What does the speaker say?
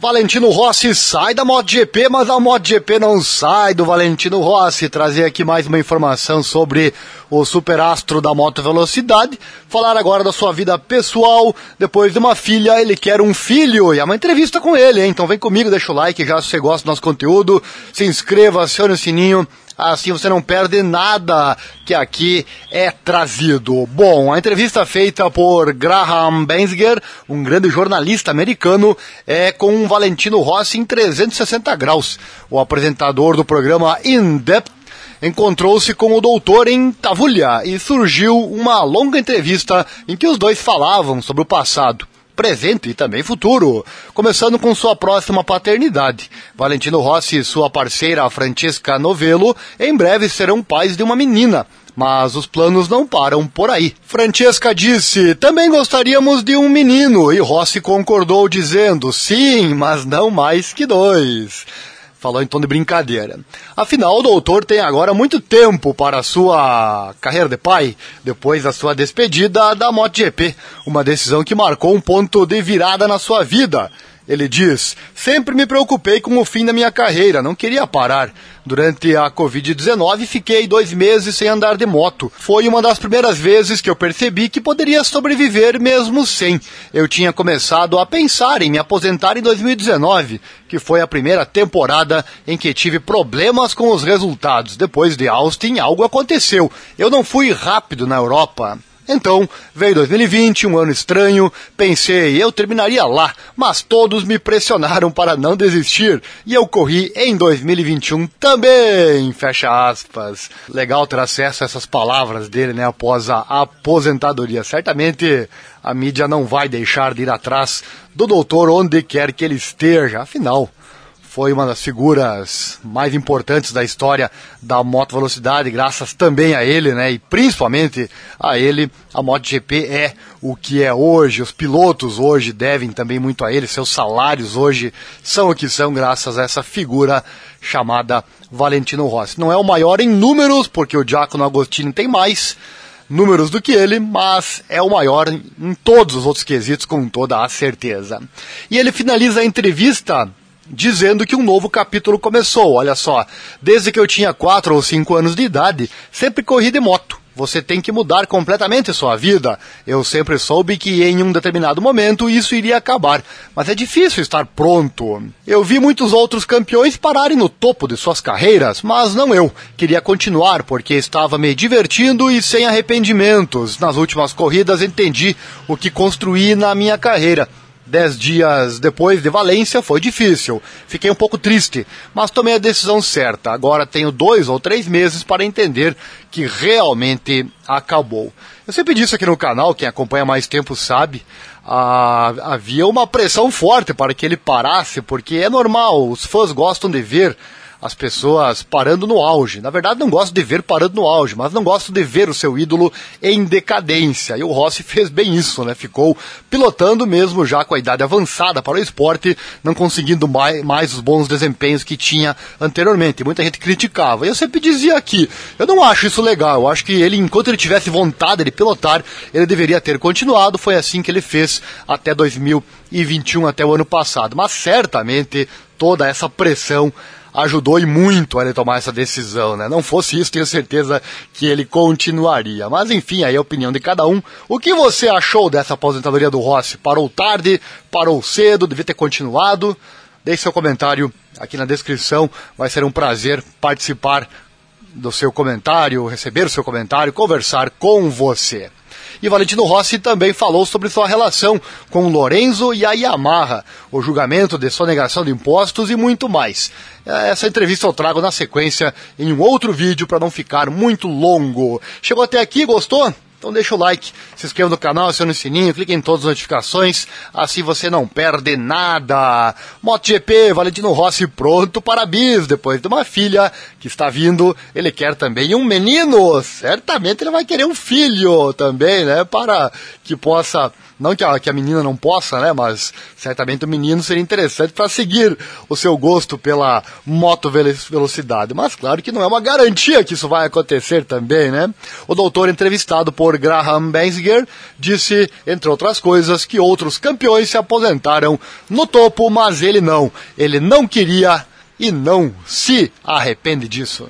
Valentino Rossi sai da MotoGP, mas a MotoGP não sai do Valentino Rossi. Trazer aqui mais uma informação sobre o superastro da moto velocidade. Falar agora da sua vida pessoal. Depois de uma filha, ele quer um filho. E é uma entrevista com ele, hein? Então vem comigo, deixa o like já se você gosta do nosso conteúdo. Se inscreva, acione o sininho assim você não perde nada que aqui é trazido. Bom, a entrevista feita por Graham Bensger, um grande jornalista americano, é com Valentino Rossi em 360 graus. O apresentador do programa In Depth encontrou-se com o doutor em Tavulha e surgiu uma longa entrevista em que os dois falavam sobre o passado presente e também futuro, começando com sua próxima paternidade. Valentino Rossi e sua parceira Francesca Novello em breve serão pais de uma menina. Mas os planos não param por aí. Francesca disse: também gostaríamos de um menino, e Rossi concordou, dizendo: sim, mas não mais que dois. Falou em tom de brincadeira. Afinal, o doutor tem agora muito tempo para sua carreira de pai, depois da sua despedida da MotoGP, uma decisão que marcou um ponto de virada na sua vida. Ele diz: Sempre me preocupei com o fim da minha carreira, não queria parar. Durante a Covid-19, fiquei dois meses sem andar de moto. Foi uma das primeiras vezes que eu percebi que poderia sobreviver mesmo sem. Eu tinha começado a pensar em me aposentar em 2019, que foi a primeira temporada em que tive problemas com os resultados. Depois de Austin, algo aconteceu. Eu não fui rápido na Europa. Então, veio 2020, um ano estranho, pensei, eu terminaria lá, mas todos me pressionaram para não desistir, e eu corri em 2021 também, fecha aspas. Legal ter acesso a essas palavras dele, né, após a aposentadoria. Certamente a mídia não vai deixar de ir atrás do doutor onde quer que ele esteja, afinal, foi uma das figuras mais importantes da história da moto velocidade, graças também a ele, né? E principalmente a ele, a MotoGP é o que é hoje. Os pilotos hoje devem também muito a ele, seus salários hoje são o que são graças a essa figura chamada Valentino Rossi. Não é o maior em números, porque o Giacomo Agostini tem mais números do que ele, mas é o maior em todos os outros quesitos, com toda a certeza. E ele finaliza a entrevista dizendo que um novo capítulo começou. Olha só, desde que eu tinha 4 ou 5 anos de idade, sempre corri de moto. Você tem que mudar completamente sua vida. Eu sempre soube que em um determinado momento isso iria acabar, mas é difícil estar pronto. Eu vi muitos outros campeões pararem no topo de suas carreiras, mas não eu. Queria continuar porque estava me divertindo e sem arrependimentos. Nas últimas corridas entendi o que construí na minha carreira Dez dias depois de Valência foi difícil. Fiquei um pouco triste, mas tomei a decisão certa. Agora tenho dois ou três meses para entender que realmente acabou. Eu sempre disse aqui no canal, quem acompanha mais tempo sabe, ah, havia uma pressão forte para que ele parasse, porque é normal, os fãs gostam de ver as pessoas parando no auge. Na verdade, não gosto de ver parando no auge, mas não gosto de ver o seu ídolo em decadência. E o Rossi fez bem isso, né? Ficou pilotando mesmo já com a idade avançada para o esporte, não conseguindo mais, mais os bons desempenhos que tinha anteriormente. Muita gente criticava. E eu sempre dizia aqui, eu não acho isso legal. Eu acho que ele, enquanto ele tivesse vontade de pilotar, ele deveria ter continuado. Foi assim que ele fez até 2021, até o ano passado. Mas certamente toda essa pressão ajudou e muito a ele tomar essa decisão, né? Não fosse isso, tenho certeza que ele continuaria. Mas enfim, aí é a opinião de cada um. O que você achou dessa aposentadoria do Rossi? Parou tarde? Parou cedo? Devia ter continuado? Deixe seu comentário aqui na descrição. Vai ser um prazer participar do seu comentário, receber o seu comentário, conversar com você. E Valentino Rossi também falou sobre sua relação com Lorenzo e a Yamaha, o julgamento de sonegação de impostos e muito mais. Essa entrevista eu trago na sequência em um outro vídeo para não ficar muito longo. Chegou até aqui, gostou? Então deixa o like, se inscreva no canal, acione o sininho, clique em todas as notificações, assim você não perde nada. MotoGP, Valentino Rossi pronto para bis, depois de uma filha que está vindo, ele quer também um menino, certamente ele vai querer um filho também, né, para que possa Não que a, que a menina não possa, né? Mas certamente o menino seria interessante para seguir o seu gosto pela moto velocidade. Mas claro que não é uma garantia que isso vai acontecer também, né? O doutor entrevistado por Graham Benziger disse, entre outras coisas, que outros campeões se aposentaram no topo, mas ele não. Ele não queria e não se arrepende disso.